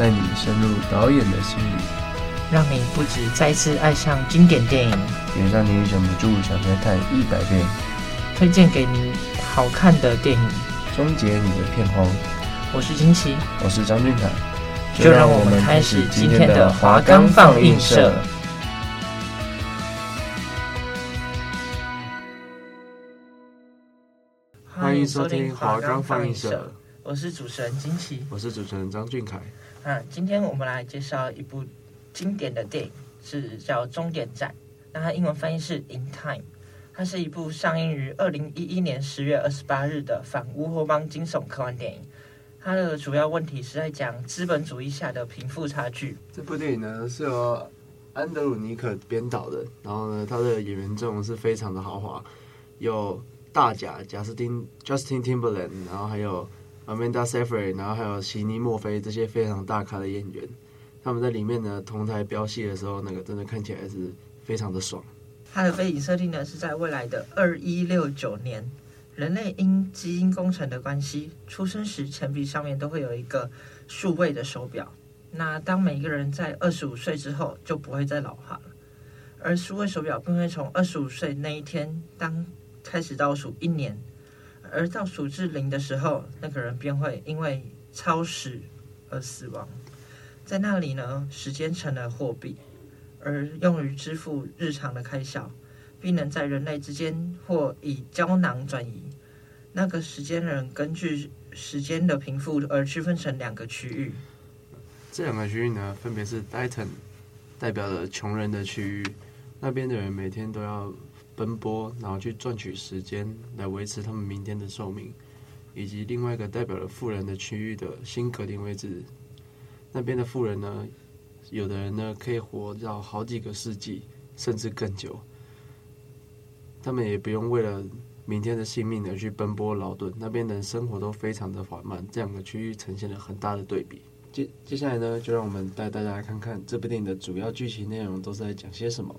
带你深入导演的心里，让你不止再次爱上经典电影，也让你忍不住想再看一百遍。推荐给你好看的电影，终结你的片荒。我是金奇，我是张俊凯，就让我们开始今天的华冈放映社。欢迎收听华冈放映社。我是主持人金奇，我是主持人张俊凯。嗯，今天我们来介绍一部经典的电影，是叫《终点站》，那它英文翻译是《In Time》。它是一部上映于二零一一年十月二十八日的反乌托邦惊悚科幻电影。它的主要问题是在讲资本主义下的贫富差距。这部电影呢是由安德鲁尼克编导的，然后呢，他的演员阵容是非常的豪华，有大贾贾斯汀 Justin Timberland，然后还有。Amanda s e f r e 然后还有席尼·墨菲这些非常大咖的演员，他们在里面呢同台飙戏的时候，那个真的看起来是非常的爽。它的背景设定呢是在未来的二一六九年，人类因基因工程的关系，出生时钱币上面都会有一个数位的手表。那当每一个人在二十五岁之后，就不会再老化了，而数位手表便会从二十五岁那一天当开始倒数一年。而到数至零的时候，那个人便会因为超时而死亡。在那里呢，时间成了货币，而用于支付日常的开销，并能在人类之间或以胶囊转移。那个时间人根据时间的贫富而区分成两个区域。这两个区域呢，分别是 Dighton，代表了穷人的区域，那边的人每天都要。奔波，然后去赚取时间来维持他们明天的寿命，以及另外一个代表了富人的区域的新格林威治，那边的富人呢，有的人呢可以活到好几个世纪，甚至更久。他们也不用为了明天的性命而去奔波劳顿，那边的生活都非常的缓慢。这两个区域呈现了很大的对比。接接下来呢，就让我们带大家来看看这部电影的主要剧情内容都是在讲些什么。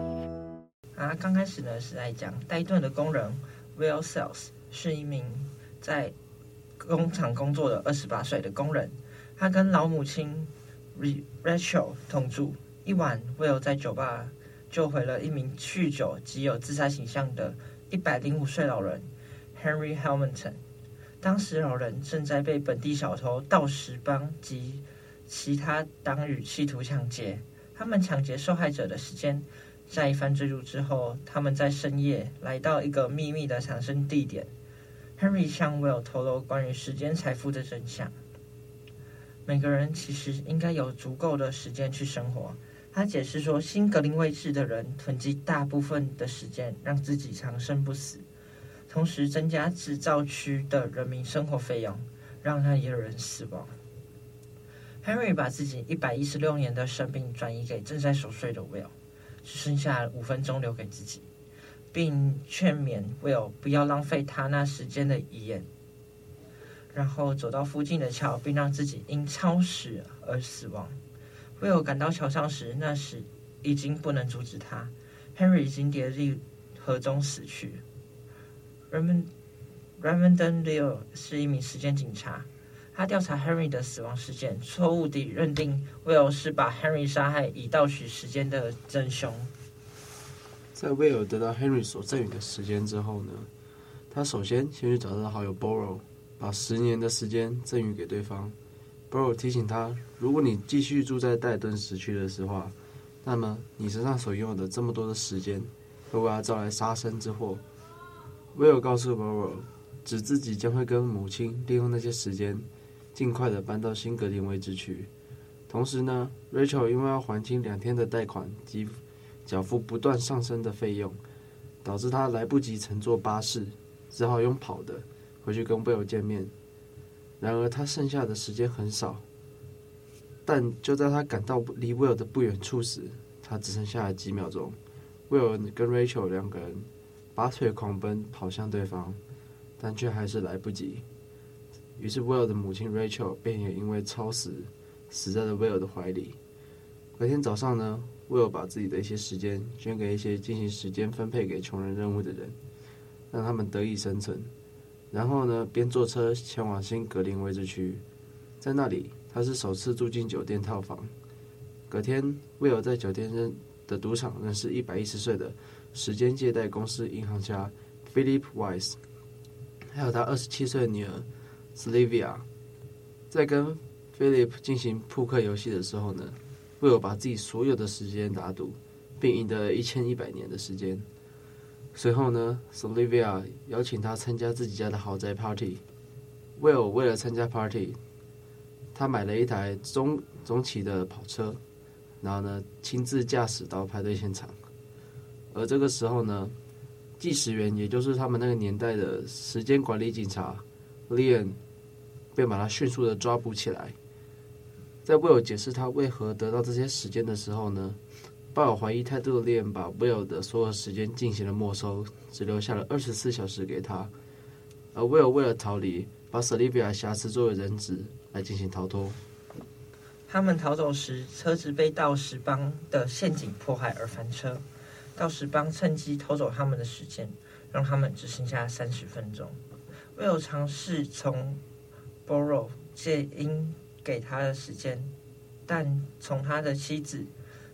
他刚开始呢是在讲戴顿的工人 Will Sales 是一名在工厂工作的二十八岁的工人，他跟老母亲 Rachel 同住。一晚，Will 在酒吧救回了一名酗酒及有自杀倾向的一百零五岁老人 Henry Hamilton。当时老人正在被本地小偷盗石帮及其他党羽企图抢劫，他们抢劫受害者的时间。在一番追逐之后，他们在深夜来到一个秘密的藏身地点。Henry 向 Will 透露关于时间财富的真相。每个人其实应该有足够的时间去生活。他解释说，新格林威治的人囤积大部分的时间，让自己长生不死，同时增加制造区的人民生活费用，让那里的人死亡。Henry 把自己一百一十六年的生命转移给正在熟睡的 Will。只剩下五分钟留给自己，并劝勉 Will 不要浪费他那时间的遗言，然后走到附近的桥，并让自己因超时而死亡。Will 赶到桥上时，那时已经不能阻止他，Henry 已经跌入河中死去。Raymond Raymond Leo 是一名时间警察。他调查 Henry 的死亡事件，错误地认定 Will 是把 Henry 杀害以盗取时间的真凶。在 Will 得到 Henry 所赠予的时间之后呢，他首先先去找他的好友 Borrow，把十年的时间赠予给对方，Borrow 提醒他，如果你继续住在戴顿时区的时候，那么你身上所拥有的这么多的时间，会为他招来杀身之祸。Will 告诉 Borrow，指自己将会跟母亲利用那些时间，尽快的搬到新格林威治区。同时呢，Rachel 因为要还清两天的贷款及缴付不断上升的费用，导致他来不及乘坐巴士，只好用跑的回去跟 Will 见面。然而他剩下的时间很少，但就在他赶到离 Will 的不远处时，他只剩下了几秒钟。Will 跟 Rachel 两个人拔腿狂奔跑向对方，但却还是来不及。于是 Will 的母亲 Rachel 便也因为超时。死在了 Will 的怀里。隔天早上呢，Will 把自己的一些时间捐给一些进行时间分配给穷人任务的人，让他们得以生存。然后呢，便坐车前往新格林威治区，在那里他是首次住进酒店套房。隔天，Will 在酒店认的赌场认识一百一十岁的时间借贷公司银行家 Philip Wise，还有他二十七岁的女儿 Sylvia，在跟 Philip 进行扑克游戏的时候呢，Will 把自己所有的时间打赌，并赢得了一千一百年的时间。随后呢，Sylvia 邀请他参加自己家的豪宅 party。Will 为了参加 party，他买了一台中中期的跑车，然后呢亲自驾驶到派对现场。而这个时候呢，计时员也就是他们那个年代的时间管理警察 Leon 便把他迅速的抓捕起来。在 Will 解释他为何得到这些时间的时候呢，抱有怀疑态度的 Leon 把 Will 的所有时间进行了没收，只留下了二十四小时给他。而 Will 为了逃离，把 Sylvia 挟持作为人质来进行逃脱。他们逃走时，车子被盗时帮的陷阱迫害而翻车。盗时帮趁机偷走他们的时间，让他们只剩下三十分钟。Will 尝试从 Borrow 借应。给他的时间，但从他的妻子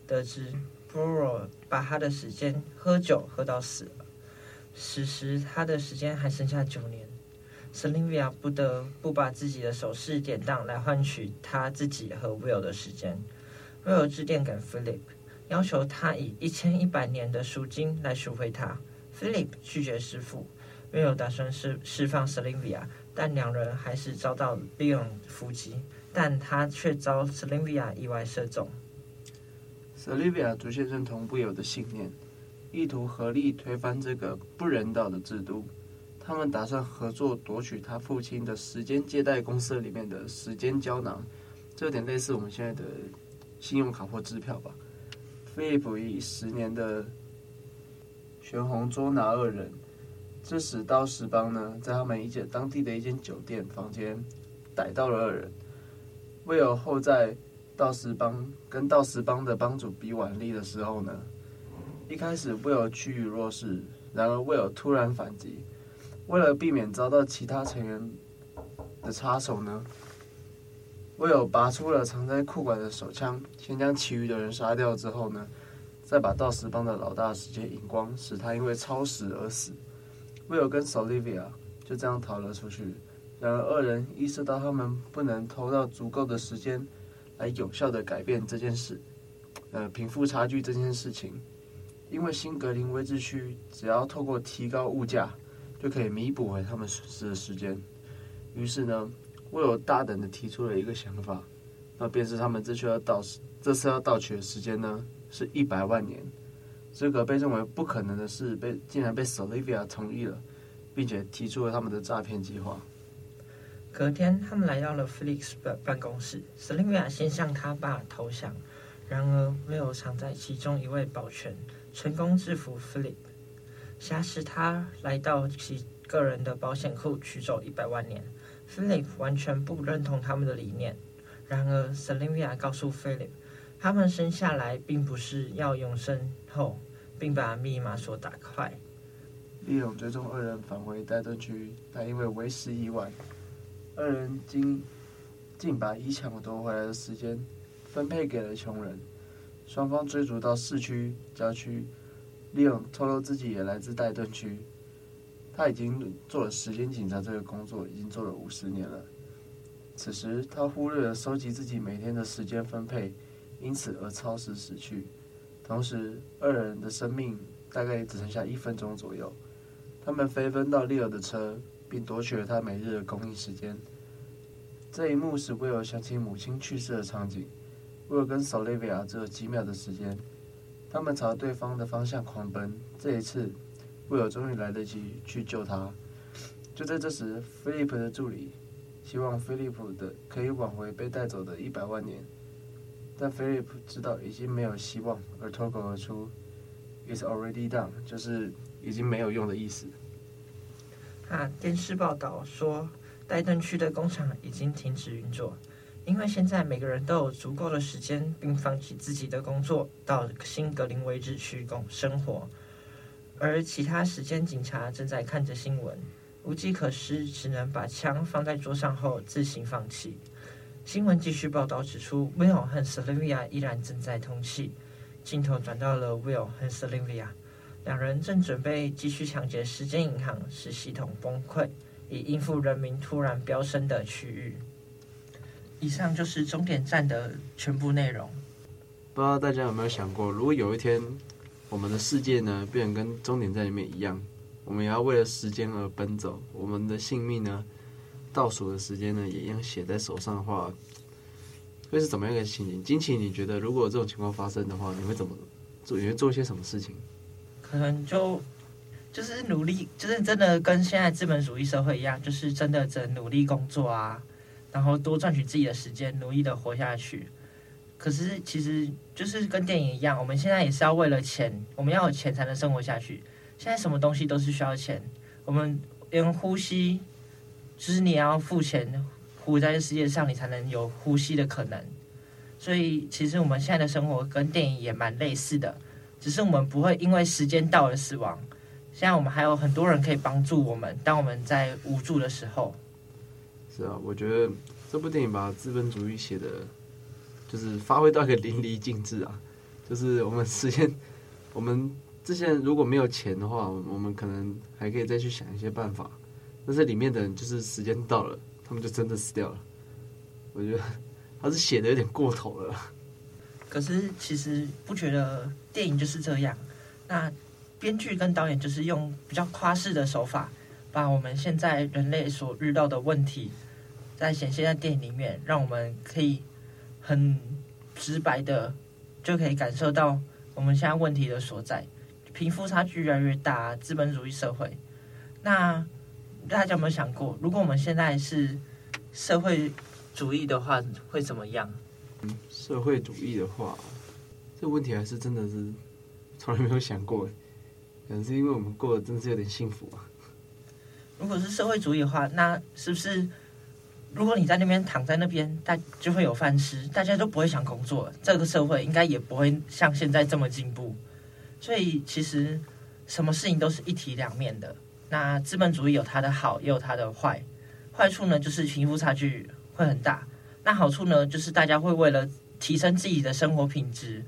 得知，Borrow 把他的时间喝酒喝到死了。此时他的时间还剩下九年，Sylvia 不得不把自己的首饰典当来换取他自己和 Will 的时间。Will 致电给 Philip，要求他以一千一百年的赎金来赎回他。Philip 拒绝支付，Will 打算释释放 Selivia，但两人还是遭到 Leon 伏击。但他却遭 Selivia 意外射中。Selivia 逐渐认同不友的信念，意图合力推翻这个不人道的制度。他们打算合作夺取他父亲的时间借贷公司里面的时间胶囊，这有点类似我们现在的信用卡或支票吧。菲利普以十年的悬红捉拿二人，这使道士邦呢在他们一间当地的一间酒店房间逮到了二人。威尔后在道士帮跟道士帮的帮主比腕力的时候呢，一开始威尔趋于弱势，然而威尔突然反击，为了避免遭到其他成员的插手呢，威尔拔出了藏在裤管的手枪，先将其余的人杀掉之后呢，再把道士帮的老大直接引光，使他因为超时而死。威尔跟 Sylvia 就这样逃了出去。然而，二人意识到他们不能偷到足够的时间来有效的改变这件事，呃，贫富差距这件事情。因为新格林威治区只要透过提高物价，就可以弥补回他们损失的时间。于是呢，威尔大胆的提出了一个想法，那便是他们这需要盗这次要盗取的时间呢，是一百万年。这个被认为不可能的事被竟然被 Sylvia 同意了，并且提出了他们的诈骗计划。隔天，他们来到了 Felix 的办公室。Sylvia 先向他爸投降，然而没有藏在其中一位保全，成功制服 Philip，挟持他来到其个人的保险库取走一百万年。Philip 完全不认同他们的理念，然而 Sylvia 告诉 Philip，他们生下来并不是要永生后，并把密码锁打开。利用追踪二人返回戴顿区，但因为为时已晚。二人竟竟把已抢夺回来的时间分配给了穷人，双方追逐到市区郊区。利用透露自己也来自戴顿区，他已经做了时间警察这个工作，已经做了五十年了。此时他忽略了收集自己每天的时间分配，因此而超时死去。同时，二人的生命大概只剩下一分钟左右。他们飞奔到利尔的车，并夺取了他每日的供应时间。这一幕使威尔想起母亲去世的场景。威尔跟索莉维亚只有几秒的时间，他们朝对方的方向狂奔。这一次，威尔终于来得及去救他。就在这时，菲利普的助理希望菲利普的可以挽回被带走的一百万年，但菲利普知道已经没有希望，而脱口而出：“It's already done”，就是已经没有用的意思。啊，电视报道说，戴顿区的工厂已经停止运作。因为现在每个人都有足够的时间，并放弃自己的工作，到新格林威治区工生活，而其他时间警察正在看着新闻，无计可施，只能把枪放在桌上后自行放弃。新闻继续报道指出，Will 和 Sylvia 依然正在通气。镜头转到了 Will 和 Sylvia，两人正准备继续抢劫时间银行，使系统崩溃，以应付人民突然飙升的区域。以上就是终点站的全部内容。不知道大家有没有想过，如果有一天我们的世界呢，变成跟终点站里面一样，我们也要为了时间而奔走，我们的性命呢，倒数的时间呢，也一样写在手上的话，会是怎么样一个情景？金奇，你觉得如果这种情况发生的话，你会怎么做？你会做些什么事情？可能就就是努力，就是真的跟现在资本主义社会一样，就是真的在努力工作啊。然后多赚取自己的时间，努力的活下去。可是其实就是跟电影一样，我们现在也是要为了钱，我们要有钱才能生活下去。现在什么东西都是需要钱，我们连呼吸，就是你要付钱，活在这世界上，你才能有呼吸的可能。所以其实我们现在的生活跟电影也蛮类似的，只是我们不会因为时间到了死亡。现在我们还有很多人可以帮助我们，当我们在无助的时候。是啊，我觉得这部电影把资本主义写的，就是发挥到一个淋漓尽致啊。就是我们时间，我们这些人如果没有钱的话，我们可能还可以再去想一些办法。但是里面的人就是时间到了，他们就真的死掉了。我觉得他是写的有点过头了。可是其实不觉得电影就是这样。那编剧跟导演就是用比较夸饰的手法，把我们现在人类所遇到的问题。在显现在电影里面，让我们可以很直白的就可以感受到我们现在问题的所在。贫富差距越来越大，资本主义社会。那大家有没有想过，如果我们现在是社会主义的话，会怎么样？嗯，社会主义的话，这个问题还是真的是从来没有想过。可能是因为我们过得真的是有点幸福啊。如果是社会主义的话，那是不是？如果你在那边躺在那边，大就会有饭吃，大家都不会想工作，这个社会应该也不会像现在这么进步。所以其实什么事情都是一体两面的。那资本主义有它的好，也有它的坏。坏处呢，就是贫富差距会很大；那好处呢，就是大家会为了提升自己的生活品质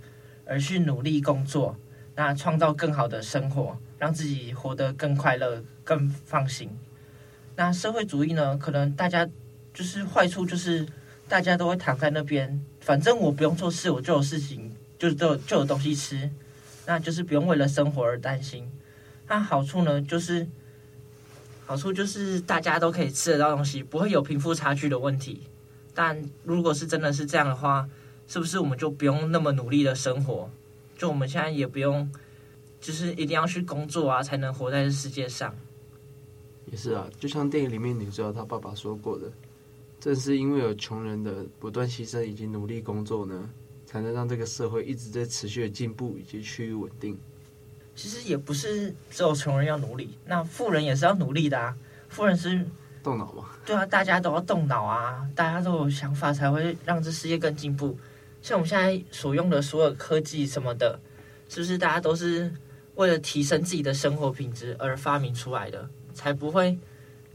而去努力工作，那创造更好的生活，让自己活得更快乐、更放心。那社会主义呢，可能大家。就是坏处，就是大家都会躺在那边，反正我不用做事，我就有事情，就是就就有东西吃，那就是不用为了生活而担心。那好处呢，就是好处就是大家都可以吃得到东西，不会有贫富差距的问题。但如果是真的是这样的话，是不是我们就不用那么努力的生活？就我们现在也不用，就是一定要去工作啊，才能活在这世界上。也是啊，就像电影里面女主角她爸爸说过的。正是因为有穷人的不断牺牲以及努力工作呢，才能让这个社会一直在持续的进步以及趋于稳定。其实也不是只有穷人要努力，那富人也是要努力的啊。富人是动脑嘛？对啊，大家都要动脑啊，大家都有想法才会让这世界更进步。像我们现在所用的所有科技什么的，是不是大家都是为了提升自己的生活品质而发明出来的，才不会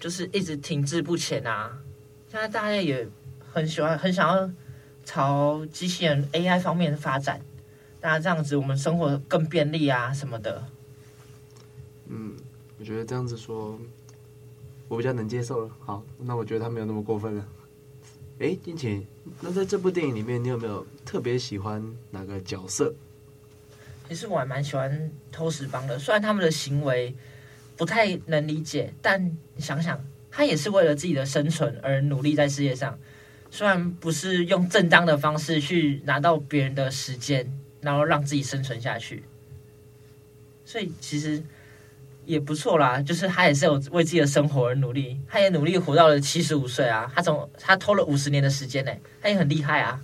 就是一直停滞不前啊？现在大家也很喜欢，很想要朝机器人 AI 方面发展。那这样子，我们生活更便利啊，什么的。嗯，我觉得这样子说，我比较能接受了。好，那我觉得他没有那么过分了。哎，金晴，那在这部电影里面，你有没有特别喜欢哪个角色？其实我还蛮喜欢偷食帮的，虽然他们的行为不太能理解，但你想想，他也是为了自己的生存而努力在世界上。虽然不是用正当的方式去拿到别人的时间，然后让自己生存下去，所以其实也不错啦。就是他也是有为自己的生活而努力，他也努力活到了七十五岁啊。他从他拖了五十年的时间呢，他也很厉害啊。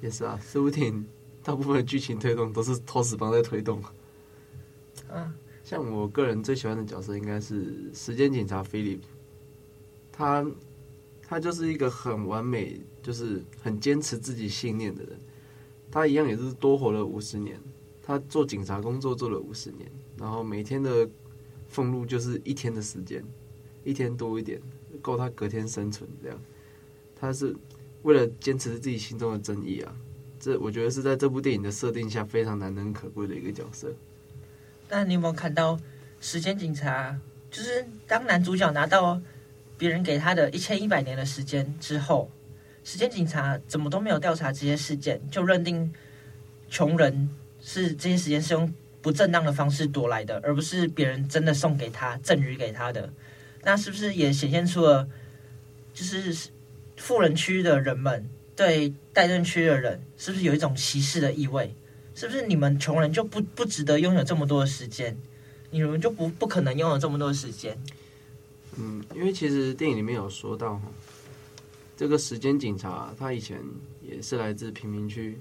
也是啊，这部电影大部分的剧情推动都是托死帮在推动。啊，像我个人最喜欢的角色应该是时间警察菲利普，他他就是一个很完美。就是很坚持自己信念的人，他一样也是多活了五十年。他做警察工作做了五十年，然后每天的俸禄就是一天的时间，一天多一点，够他隔天生存。这样，他是为了坚持自己心中的正义啊。这我觉得是在这部电影的设定下非常难能可贵的一个角色。那你有没有看到时间警察？就是当男主角拿到别人给他的一千一百年的时间之后。时间警察怎么都没有调查这些事件，就认定穷人是这些时间是用不正当的方式夺来的，而不是别人真的送给他赠予给他的。那是不是也显现出了，就是富人区的人们对戴顿区的人是不是有一种歧视的意味？是不是你们穷人就不不值得拥有这么多的时间？你们就不不可能拥有这么多的时间？嗯，因为其实电影里面有说到这个时间警察，他以前也是来自贫民区，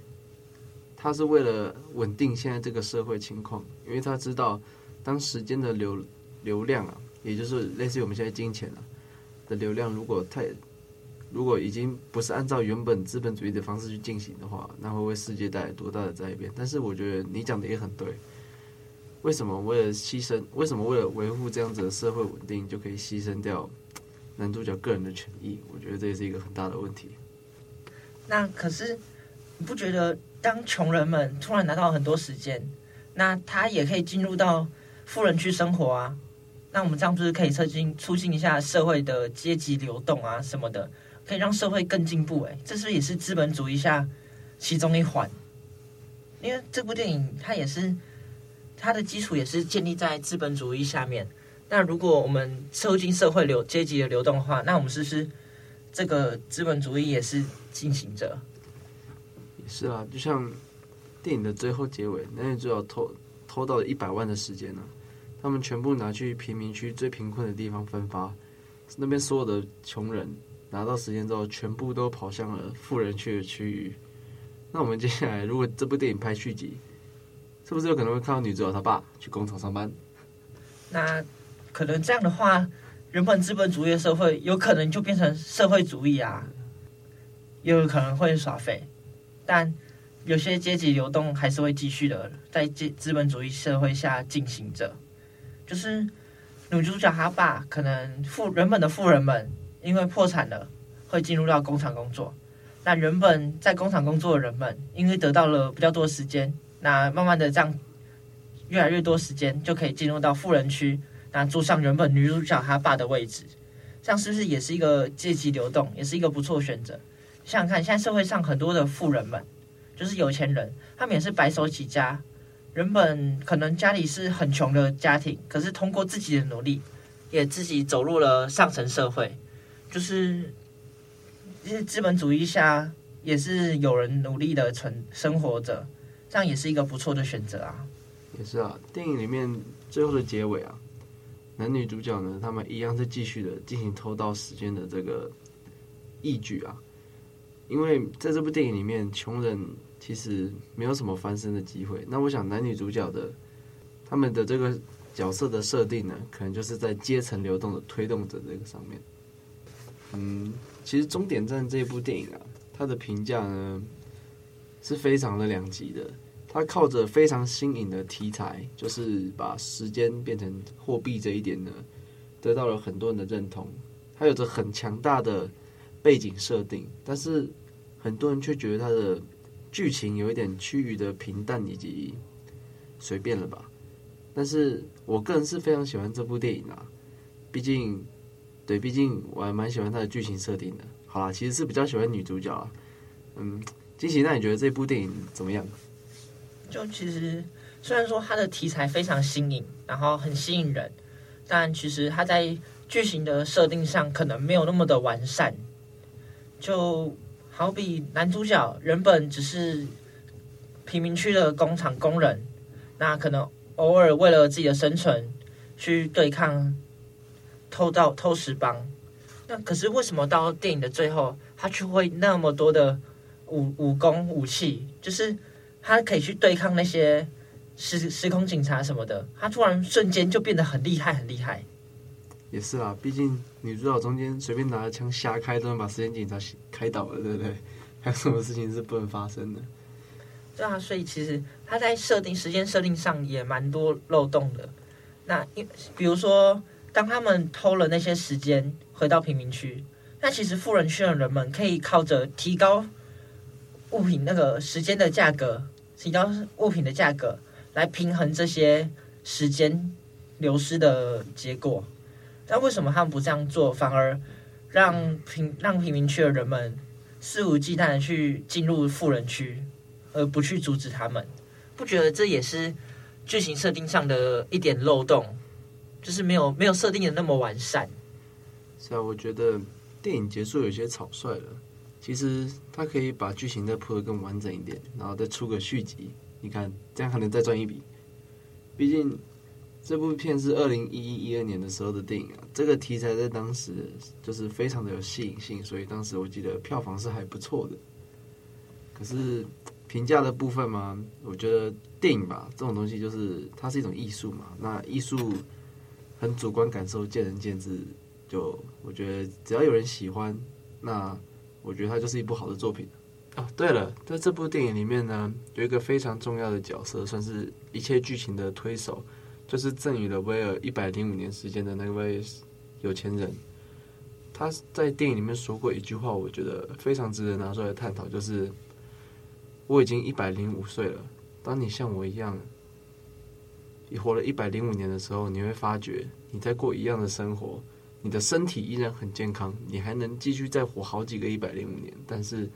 他是为了稳定现在这个社会情况，因为他知道，当时间的流流量啊，也就是类似于我们现在金钱啊的流量，如果太，如果已经不是按照原本资本主义的方式去进行的话，那会为世界带来多大的灾变？但是我觉得你讲的也很对，为什么为了牺牲，为什么为了维护这样子的社会稳定，就可以牺牲掉？男主角个人的权益，我觉得这也是一个很大的问题。那可是你不觉得，当穷人们突然拿到很多时间，那他也可以进入到富人区生活啊？那我们这样不是可以促进促进一下社会的阶级流动啊什么的，可以让社会更进步？哎，这是不是也是资本主义下其中一环？因为这部电影它也是它的基础也是建立在资本主义下面。那如果我们促进社会流阶级的流动的话，那我们是不是这个资本主义也是进行着？也是啊，就像电影的最后结尾，男女主角偷偷到了一百万的时间呢、啊，他们全部拿去贫民区最贫困的地方分发，那边所有的穷人拿到时间之后，全部都跑向了富人区的区域。那我们接下来，如果这部电影拍续集，是不是有可能会看到女主角她爸去工厂上班？那。可能这样的话，原本资本主义的社会有可能就变成社会主义啊，也有可能会耍废。但有些阶级流动还是会继续的，在资资本主义社会下进行着。就是女主角她爸可能富原本的富人们因为破产了，会进入到工厂工作。那原本在工厂工作的人们，因为得到了比较多时间，那慢慢的这样越来越多时间就可以进入到富人区。那坐上原本女主角她爸的位置，这样是不是也是一个阶级流动，也是一个不错选择？想想看，现在社会上很多的富人们，就是有钱人，他们也是白手起家，原本可能家里是很穷的家庭，可是通过自己的努力，也自己走入了上层社会，就是这些资本主义下也是有人努力的存生活着，这样也是一个不错的选择啊。也是啊，电影里面最后的结尾啊。男女主角呢，他们一样是继续的进行偷盗时间的这个义举啊。因为在这部电影里面，穷人其实没有什么翻身的机会。那我想，男女主角的他们的这个角色的设定呢，可能就是在阶层流动的推动者这个上面。嗯，其实《终点站》这部电影啊，它的评价呢是非常的两极的。他靠着非常新颖的题材，就是把时间变成货币这一点呢，得到了很多人的认同。他有着很强大的背景设定，但是很多人却觉得他的剧情有一点趋于的平淡以及随便了吧。但是我个人是非常喜欢这部电影啊，毕竟，对，毕竟我还蛮喜欢他的剧情设定的。好啦，其实是比较喜欢女主角啊。嗯，金喜，那你觉得这部电影怎么样？就其实虽然说它的题材非常新颖，然后很吸引人，但其实它在剧情的设定上可能没有那么的完善。就好比男主角原本只是贫民区的工厂工人，那可能偶尔为了自己的生存去对抗偷盗偷食帮。那可是为什么到电影的最后，他却会那么多的武武功武器？就是他可以去对抗那些时时空警察什么的，他突然瞬间就变得很厉害，很厉害。也是啊，毕竟女主角中间随便拿着枪瞎开，都能把时间警察开倒了，对不对？还有什么事情是不能发生的？对啊，所以其实他在设定时间设定上也蛮多漏洞的。那因比如说，当他们偷了那些时间回到贫民区，那其实富人区的人们可以靠着提高物品那个时间的价格，提高物品的价格来平衡这些时间流失的结果。但为什么他们不这样做，反而让贫让贫民区的人们肆无忌惮的去进入富人区，而不去阻止他们？不觉得这也是剧情设定上的一点漏洞，就是没有没有设定的那么完善。是啊，我觉得电影结束有些草率了。其实他可以把剧情再铺得更完整一点，然后再出个续集。你看，这样还能再赚一笔。毕竟。这部片是二零一一一二年的时候的电影啊，这个题材在当时就是非常的有吸引性，所以当时我记得票房是还不错的。可是评价的部分嘛，我觉得电影吧这种东西就是它是一种艺术嘛，那艺术很主观感受，见仁见智。就我觉得只要有人喜欢，那我觉得它就是一部好的作品。哦，对了，在这部电影里面呢，有一个非常重要的角色，算是一切剧情的推手。就是赠予了威尔一百零五年时间的那位有钱人，他在电影里面说过一句话，我觉得非常值得拿出来探讨。就是我已经一百零五岁了，当你像我一样，你活了一百零五年的时候，你会发觉你在过一样的生活，你的身体依然很健康，你还能继续再活好几个一百零五年。但是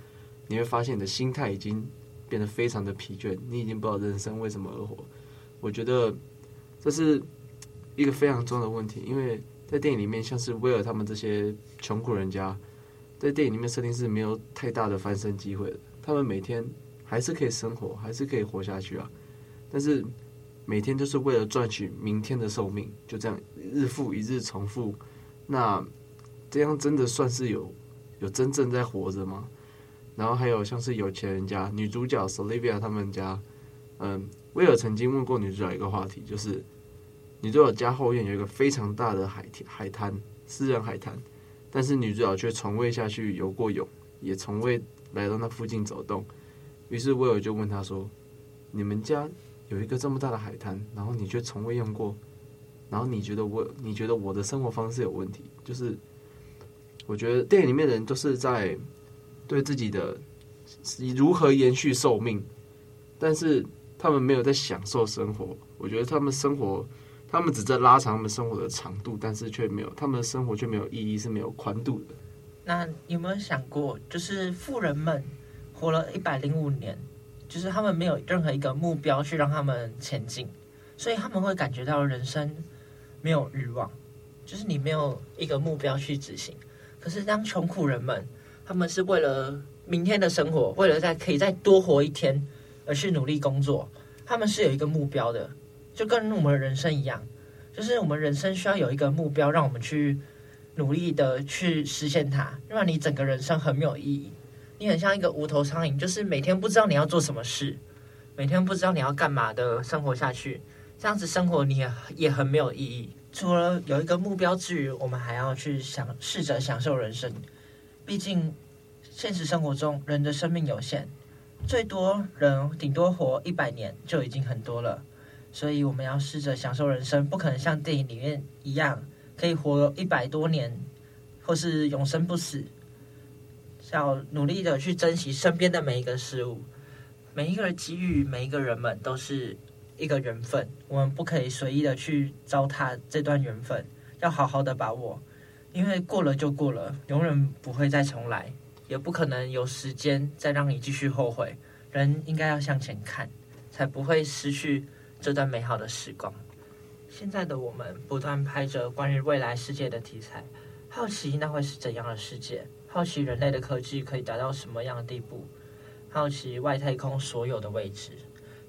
你会发现你的心态已经变得非常的疲倦，你已经不知道人生为什么而活。我觉得。这是一个非常重要的问题，因为在电影里面，像是威尔他们这些穷苦人家，在电影里面设定是没有太大的翻身机会的。他们每天还是可以生活，还是可以活下去啊，但是每天就是为了赚取明天的寿命，就这样日复一日重复。那这样真的算是有有真正在活着吗？然后还有像是有钱人家，女主角 Sylvia 他们家，嗯，威尔曾经问过女主角一个话题，就是。女主角家后院有一个非常大的海海滩，私人海滩，但是女主角却从未下去游过泳，也从未来到那附近走动。于是威尔就问她说：“你们家有一个这么大的海滩，然后你却从未用过，然后你觉得我，你觉得我的生活方式有问题？就是我觉得电影里面的人都是在对自己的如何延续寿命，但是他们没有在享受生活。我觉得他们生活。”他们只在拉长他们生活的长度，但是却没有他们的生活却没有意义，是没有宽度的。那有没有想过，就是富人们活了一百零五年，就是他们没有任何一个目标去让他们前进，所以他们会感觉到人生没有欲望，就是你没有一个目标去执行。可是当穷苦人们，他们是为了明天的生活，为了再可以再多活一天而去努力工作，他们是有一个目标的。就跟我们的人生一样，就是我们人生需要有一个目标，让我们去努力的去实现它。不然你整个人生很没有意义，你很像一个无头苍蝇，就是每天不知道你要做什么事，每天不知道你要干嘛的生活下去，这样子生活你也也很没有意义。除了有一个目标之余，我们还要去想试着享受人生。毕竟现实生活中人的生命有限，最多人顶多活一百年就已经很多了。所以我们要试着享受人生，不可能像电影里面一样可以活一百多年，或是永生不死。要努力的去珍惜身边的每一个事物，每一个人给予，每一个人们都是一个缘分，我们不可以随意的去糟蹋这段缘分，要好好的把握。因为过了就过了，永远不会再重来，也不可能有时间再让你继续后悔。人应该要向前看，才不会失去这段美好的时光。现在的我们不断拍着关于未来世界的题材，好奇那会是怎样的世界？好奇人类的科技可以达到什么样的地步？好奇外太空所有的位置。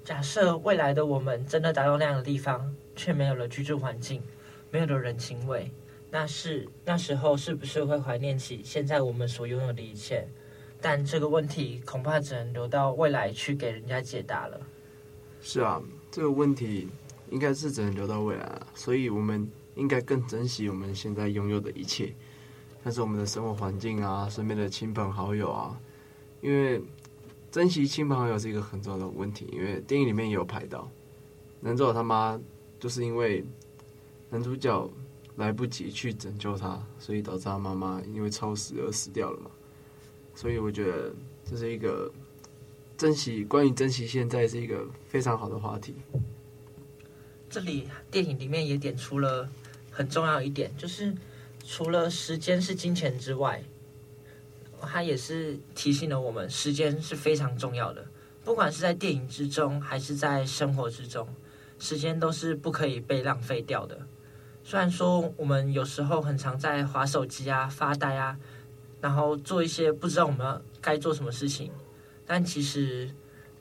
假设未来的我们真的达到那样的地方，却没有了居住环境，没有了人情味。那是那时候是不是会怀念起现在我们所拥有的一切？但这个问题恐怕只能留到未来去给人家解答了。是啊，这个问题应该是只能留到未来了。所以我们应该更珍惜我们现在拥有的一切，像是我们的生活环境啊，身边的亲朋好友啊。因为珍惜亲朋好友是一个很重要的问题。因为电影里面也有拍到，男主角他妈就是因为男主角。来不及去拯救他，所以导致他妈妈因为超时而死掉了嘛。所以我觉得这是一个珍惜，关于珍惜现在是一个非常好的话题。这里电影里面也点出了很重要一点，就是除了时间是金钱之外，它也是提醒了我们，时间是非常重要的。不管是在电影之中，还是在生活之中，时间都是不可以被浪费掉的。虽然说我们有时候很常在划手机啊、发呆啊，然后做一些不知道我们要该做什么事情，但其实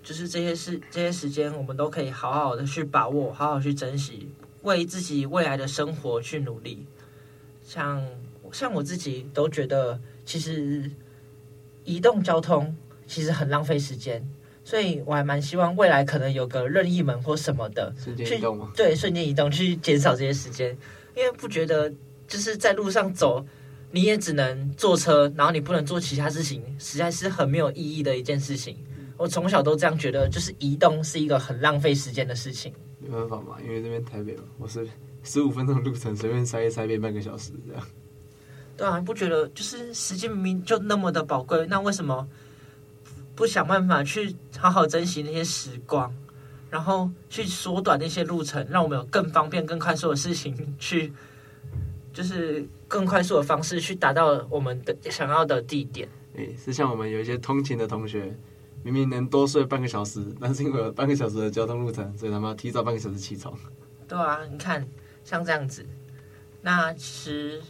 就是这些事、这些时间，我们都可以好好的去把握，好好去珍惜，为自己未来的生活去努力。像像我自己都觉得，其实移动交通其实很浪费时间，所以我还蛮希望未来可能有个任意门或什么的，瞬间移动吗？对，瞬间移动去减少这些时间。因为不觉得就是在路上走，你也只能坐车，然后你不能做其他事情，实在是很没有意义的一件事情。我从小都这样觉得，就是移动是一个很浪费时间的事情。没办法嘛，因为这边台北嘛，我是十五分钟的路程，随便塞一塞，变半个小时这样。对啊，不觉得就是时间明明就那么的宝贵，那为什么不想办法去好好珍惜那些时光？然后去缩短那些路程，让我们有更方便、更快速的事情去，就是更快速的方式去达到我们的想要的地点。哎，是像我们有一些通勤的同学，明明能多睡半个小时，但是因为有半个小时的交通路程，所以他们要提早半个小时起床。对啊，你看像这样子，那其实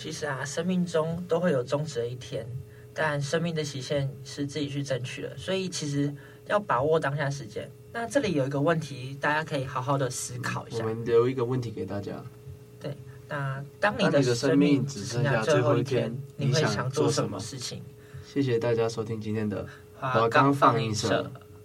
其实啊，生命中都会有终止的一天，但生命的期限是自己去争取的，所以其实要把握当下时间。那这里有一个问题，大家可以好好的思考一下。我们留一个问题给大家。对，那当你的生命只剩下最后一天，你会想做什么事情？谢谢大家收听今天的华冈放映社。